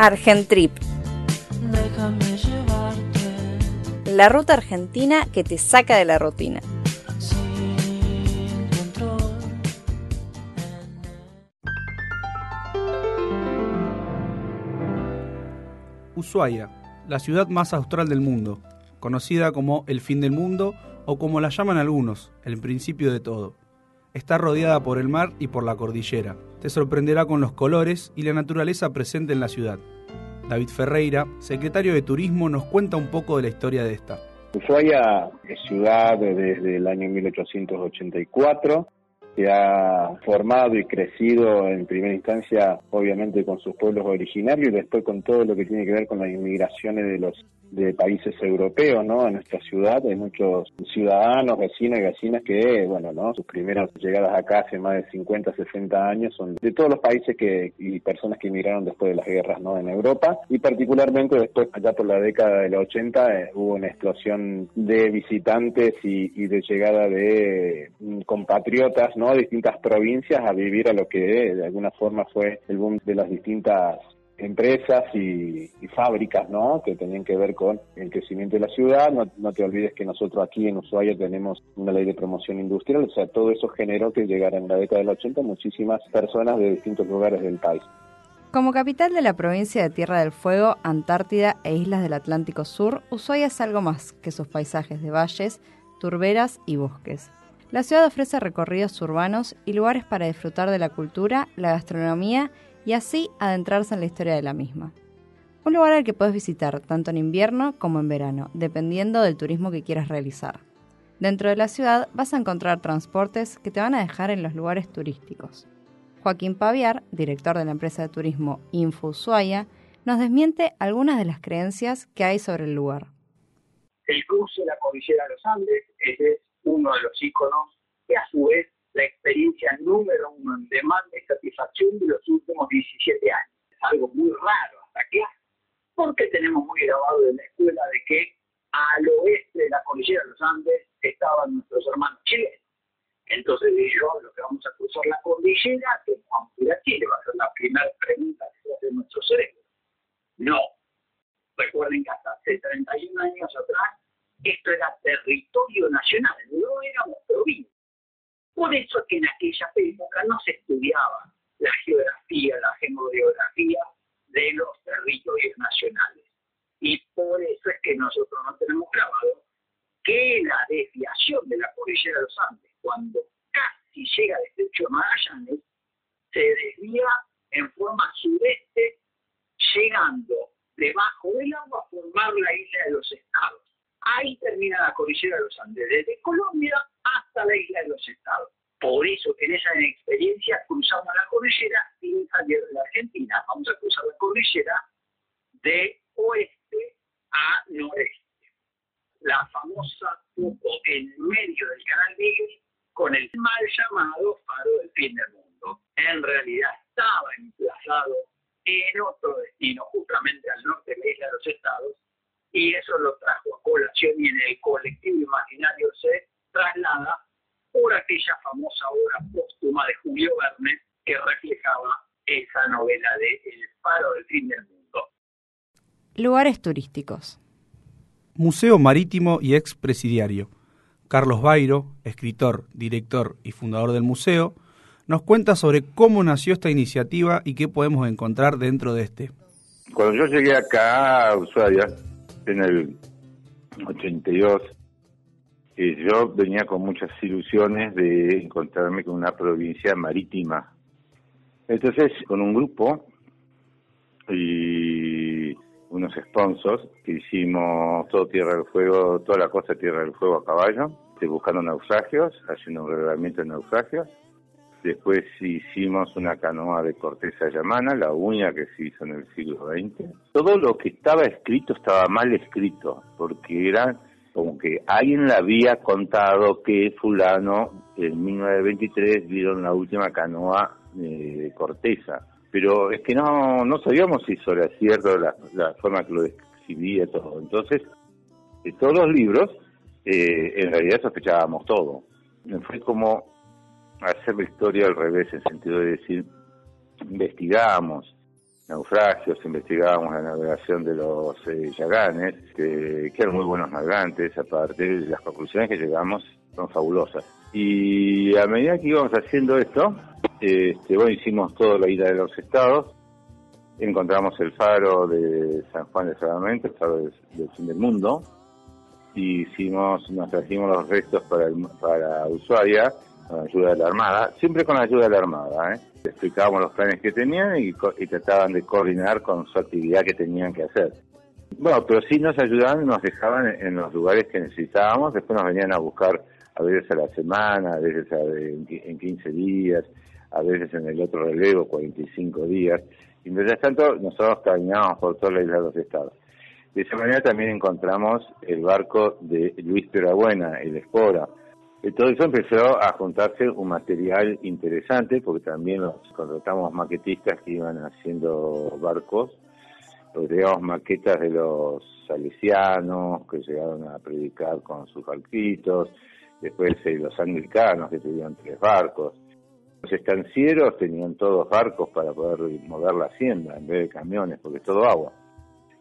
Argentrip. La ruta argentina que te saca de la rutina. Ushuaia, la ciudad más austral del mundo, conocida como el fin del mundo o como la llaman algunos, el principio de todo. Está rodeada por el mar y por la cordillera. Te sorprenderá con los colores y la naturaleza presente en la ciudad. David Ferreira, secretario de Turismo, nos cuenta un poco de la historia de esta. Ushuaia es ciudad desde el año 1884 que ha formado y crecido en primera instancia, obviamente, con sus pueblos originarios y después con todo lo que tiene que ver con las inmigraciones de los de países europeos, ¿no? A nuestra ciudad hay muchos ciudadanos, vecinos y vecinas que, bueno, ¿no? Sus primeras llegadas acá hace más de 50, 60 años son de todos los países que y personas que emigraron después de las guerras, ¿no? En Europa y particularmente después, allá por la década de los 80, eh, hubo una explosión de visitantes y, y de llegada de mm, compatriotas, ¿no? Distintas provincias a vivir a lo que de alguna forma fue el boom de las distintas empresas y, fábricas ¿no? que tenían que ver con el crecimiento de la ciudad. No, te olvides que nosotros aquí en Ushuaia tenemos una ley de promoción industrial, o sea, todo eso generó que llegaran en la década del 80 muchísimas personas de distintos lugares del país. Como capital de la provincia de Tierra del Fuego, Antártida e islas del Atlántico Sur, Ushuaia es algo más que sus paisajes de valles, turberas y bosques. La ciudad ofrece recorridos urbanos y lugares para disfrutar de la cultura, la gastronomía y así adentrarse en la historia de la misma. Un lugar al que puedes visitar tanto en invierno como en verano, dependiendo del turismo que quieras realizar. Dentro de la ciudad vas a encontrar transportes que te van a dejar en los lugares turísticos. Joaquín Paviar, director de la empresa de turismo Info Ushuaia, nos desmiente algunas de las creencias que hay sobre el lugar. El cruce de la cordillera de los Andes es íconos que a su vez la experiencia número uno en demanda y satisfacción de los últimos 17 años. Es algo muy raro hasta que porque tenemos muy grabado en la escuela de que al oeste de la cordillera de los Andes estaban nuestros hermanos chilenos. Entonces yo lo que vamos a cruzar la cordillera, que vamos a ir a Chile, va a ser la primera pregunta que se hace nuestro cerebro. No. Recuerden que hasta hace 31 años atrás esto era territorio nacional, no éramos provincia. Por eso es que en aquella época no se estudiaba la geografía, la geografía de los territorios nacionales. Y por eso es que nosotros no tenemos grabado que la desviación de la cordillera de los Andes, cuando casi llega al estrecho de Magallanes, se desvía en forma sudeste, llegando debajo del agua a formar la isla de los estados. Termina la cordillera de los Andes, desde Colombia hasta la isla de los estados. Por eso en esa experiencia cruzamos la cordillera sin salir de la Argentina. Vamos a cruzar la cordillera de oeste a noreste. La famosa foto en medio del canal Beagle con el mal llamado faro del fin del mundo. En realidad estaba emplazado en otro destino, justamente al norte de la isla de los estados, y eso lo trajo a colación y en el colectivo imaginario se traslada por aquella famosa obra póstuma de Julio Verne que reflejaba esa novela de El faro del fin del mundo. Lugares turísticos. Museo Marítimo y Expresidiario. Carlos Bairo, escritor, director y fundador del museo, nos cuenta sobre cómo nació esta iniciativa y qué podemos encontrar dentro de este. Cuando yo llegué acá a Ushuaia, en el 82, yo venía con muchas ilusiones de encontrarme con una provincia marítima. Entonces, con un grupo y unos sponsors que hicimos todo Tierra del Fuego, toda la costa Tierra del Fuego a caballo, buscando naufragios, haciendo un reglamento de naufragios. Después hicimos una canoa de corteza llamana, la única que se hizo en el siglo XX. Todo lo que estaba escrito estaba mal escrito, porque eran como que alguien le había contado que fulano en 1923 vieron la última canoa eh, de corteza. Pero es que no, no sabíamos si eso era cierto, la, la forma que lo describía todo. Entonces, de todos los libros, eh, en realidad sospechábamos todo. Fue como hacer la historia al revés, en el sentido de decir, investigamos, naufragios, investigábamos la navegación de los eh, yaganes, que, eran muy buenos navegantes, aparte, las conclusiones que llegamos son fabulosas. Y a medida que íbamos haciendo esto, este, bueno, hicimos toda la ida de los estados, encontramos el faro de San Juan de Salvamento, el faro del, fin del mundo, y hicimos, nos trajimos los restos para, para Ushuaia, con ayuda de la Armada, siempre con la ayuda de la Armada, ¿eh? explicábamos los planes que tenían y, trataban de coordinar con su actividad que tenían que hacer. Bueno, pero sí nos ayudaban y nos dejaban en, los lugares que necesitábamos, después nos venían a buscar a veces a la semana, a veces en 15 días, a veces en el otro relevo, 45 días. Y mientras tanto, nosotros caminábamos por toda la isla de los estados. De esa manera también encontramos el barco de Luis Perabuena, el Espora, todo eso empezó a juntarse un material interesante, porque también los contratamos maquetistas que iban haciendo barcos, teníamos maquetas de los salesianos que llegaron a predicar con sus barquitos, después eh, los anglicanos que tenían tres barcos. Los estancieros tenían todos barcos para poder mover la hacienda en vez de camiones, porque es todo agua.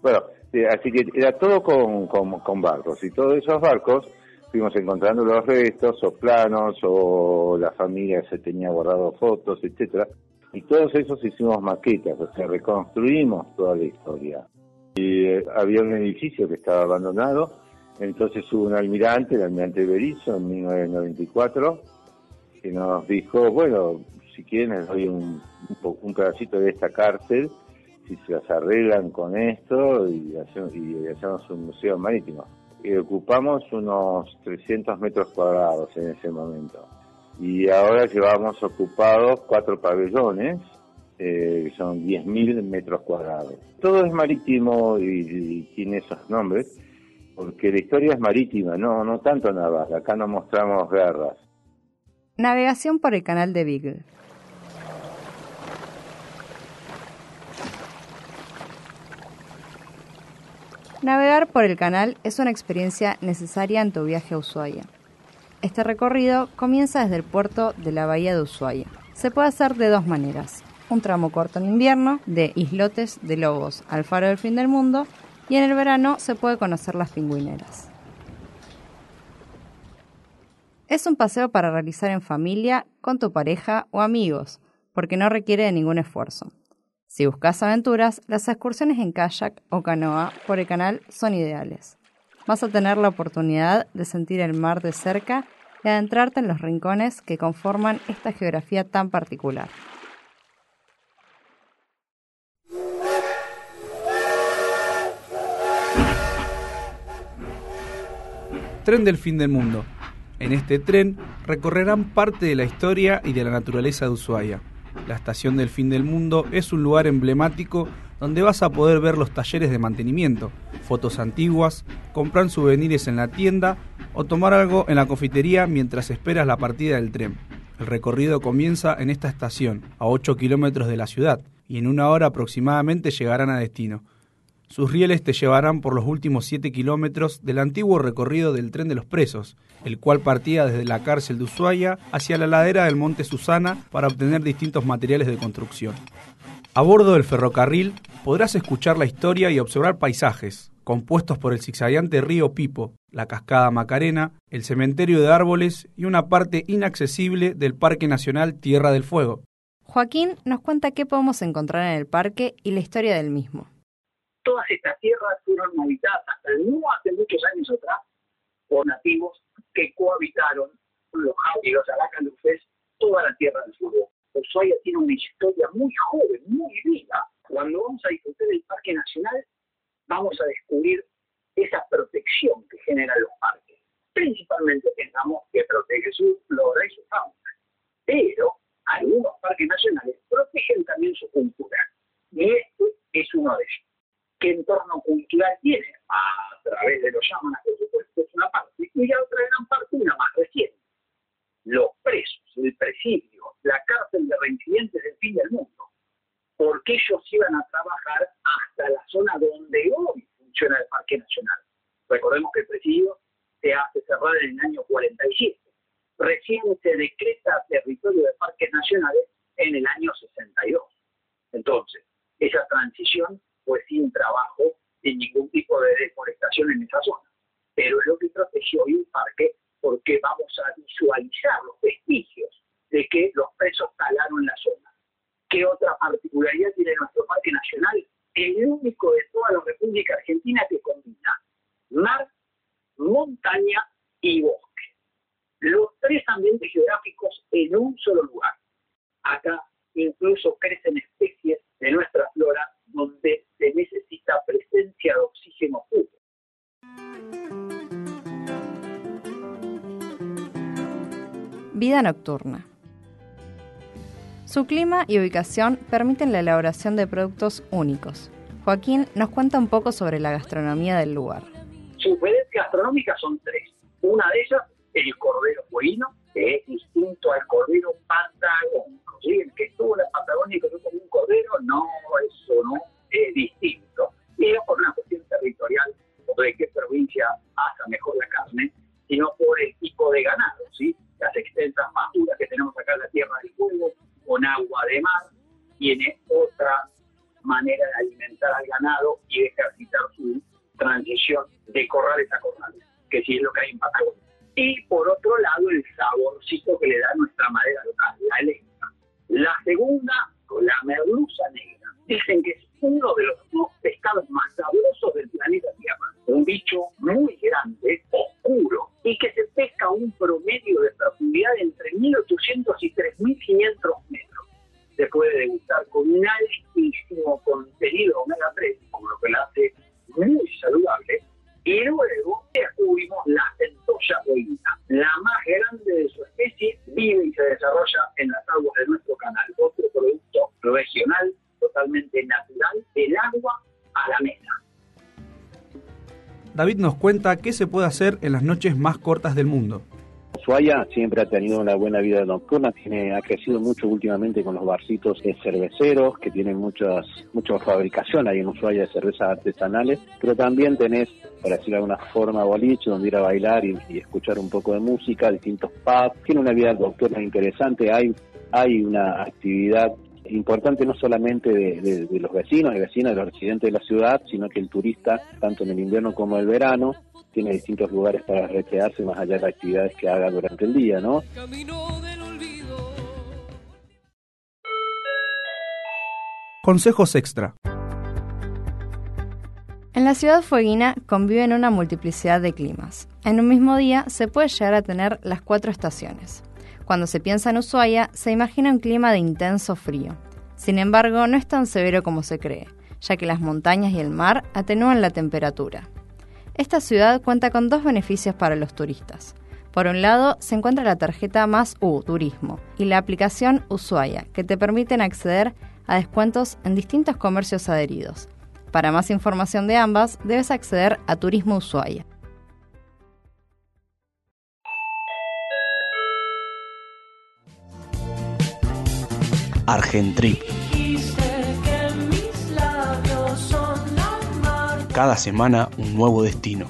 Bueno, eh, así que era todo con, con barcos, y todos esos barcos fuimos encontrando los restos o planos o la familia se tenía guardado fotos, etcétera, y todos esos hicimos maquetas, o sea, reconstruimos toda la historia. Y eh, había un edificio que estaba abandonado, entonces hubo un almirante, el almirante Berizo, en 1994, que nos dijo, bueno, si quieren les doy un, un, pedacito de esta cárcel, si se las arreglan con esto y hacemos un museo marítimo y ocupamos unos 300 metros cuadrados en ese momento. Y ahora llevamos ocupados cuatro pabellones, eh, que son 10.000 metros cuadrados. Todo es marítimo y, tiene esos nombres, porque la historia es marítima, no, no tanto naval. Acá no mostramos guerras. Navegación por el canal de Beagle. Navegar por el canal es una experiencia necesaria en tu viaje a Ushuaia. Este recorrido comienza desde el puerto de la bahía de Ushuaia. Se puede hacer de dos maneras. Un tramo corto en invierno, de Islotes de Lobos al Faro del Fin del Mundo, y en el verano se puede conocer las pingüineras. Es un paseo para realizar en familia, con tu pareja o amigos, porque no requiere de ningún esfuerzo. Si buscas aventuras, las excursiones en kayak o canoa por el canal son ideales. Vas a tener la oportunidad de sentir el mar de cerca y adentrarte en los rincones que conforman esta geografía tan particular. Tren del fin del mundo. En este tren recorrerán parte de la historia y de la naturaleza de Ushuaia la estación del fin del mundo es un lugar emblemático donde vas a poder ver los talleres de mantenimiento, fotos antiguas, comprar souvenirs en la tienda o tomar algo en la confitería mientras esperas la partida del tren. El recorrido comienza en esta estación, a 8 kilómetros de la ciudad, y en una hora aproximadamente llegarán a destino. Sus rieles te llevarán por los últimos 7 kilómetros del antiguo recorrido del tren de los presos, el cual partía desde la cárcel de Ushuaia hacia la ladera del monte Susana para obtener distintos materiales de construcción. A bordo del ferrocarril podrás escuchar la historia y observar paisajes, compuestos por el zigzagueante río Pipo, la cascada Macarena, el cementerio de árboles y una parte inaccesible del Parque Nacional Tierra del Fuego. Joaquín nos cuenta qué podemos encontrar en el parque y la historia del mismo todas estas tierras fueron habitadas hasta no hace muchos años atrás por nativos que cohabitaron con los javi y los aracaluces toda la tierra del sur. Ushuaia tiene una historia muy joven, muy viva. Cuando vamos a disfrutar del Parque Nacional, vamos a descubrir esa protección que generan los parques. Principalmente pensamos que protege su flora y su fauna. Pero algunos parques nacionales protegen también su cultura. Y este es uno de ellos qué entorno cultural tiene, a través de los llamanas, por supuesto, es una parte, y la otra gran parte, una más reciente. Los presos, el presidio, la cárcel de reincidentes del fin del mundo, porque ellos iban a trabajar hasta la zona donde hoy funciona el Parque Nacional. Recordemos que el presidio se hace cerrar en el año 47. Recién se decreta territorio de parques nacionales en el año 62. Entonces, es esa transición sin trabajo, sin ningún tipo de deforestación en esa zona. Pero es lo que protegió hoy un parque porque vamos a visualizar los vestigios de que los presos talaron la zona. ¿Qué otra particularidad tiene nuestro parque nacional? El único de toda la República Argentina que combina mar, montaña y bosque. Los tres ambientes geográficos en un solo lugar. Acá incluso crecen especies de nuestra flora donde se necesita presencia de oxígeno puro. Vida nocturna. Su clima y ubicación permiten la elaboración de productos únicos. Joaquín nos cuenta un poco sobre la gastronomía del lugar. Sus gastronómicas son tres. Una de ellas, el cordero fueguino, que es distinto al cordero patagónico. ¿Sí? El que estuvo en la Patagonia y comió como un cordero, no, eso no, es distinto. Y es por una cuestión territorial, o de qué provincia hace mejor la carne, sino por el tipo de ganado, bicho muy grande, oscuro, y que se pesca a un promedio de profundidad entre 1800 y 3500 metros. Se puede degustar con un altísimo contenido omega 3, como lo que la hace muy saludable, y luego descubrimos la centolla boina, la más grande de su especie, vive y se desarrolla en las aguas de nuestro canal. Otro producto regional, totalmente natural, del agua a la mesa. David nos cuenta qué se puede hacer en las noches más cortas del mundo. Ushuaia siempre ha tenido una buena vida nocturna, tiene, ha crecido mucho últimamente con los barcitos cerveceros, que tienen muchas, mucha fabricación ahí en Ushuaia de cervezas artesanales, pero también tenés, por decirlo de alguna forma, boliche, donde ir a bailar y, escuchar un poco de música, distintos pubs, tiene una vida nocturna interesante, hay, hay una actividad importante no solamente de, de, los vecinos y vecinas, de los residentes de la ciudad, sino que el turista, tanto en el invierno como en el verano, tiene distintos lugares para recrearse más allá de las actividades que haga durante el día, ¿no? Consejos extra. En la ciudad fueguina conviven una multiplicidad de climas. En un mismo día se puede llegar a tener las cuatro estaciones. Cuando se piensa en Ushuaia, se imagina un clima de intenso frío. Sin embargo, no es tan severo como se cree, ya que las montañas y el mar atenúan la temperatura. Esta ciudad cuenta con dos beneficios para los turistas. Por un lado, se encuentra la tarjeta Más U Turismo y la aplicación Ushuaia, que te permiten acceder a descuentos en distintos comercios adheridos. Para más información de ambas, debes acceder a Turismo Ushuaia. Argentrip. Cada semana un nuevo destino.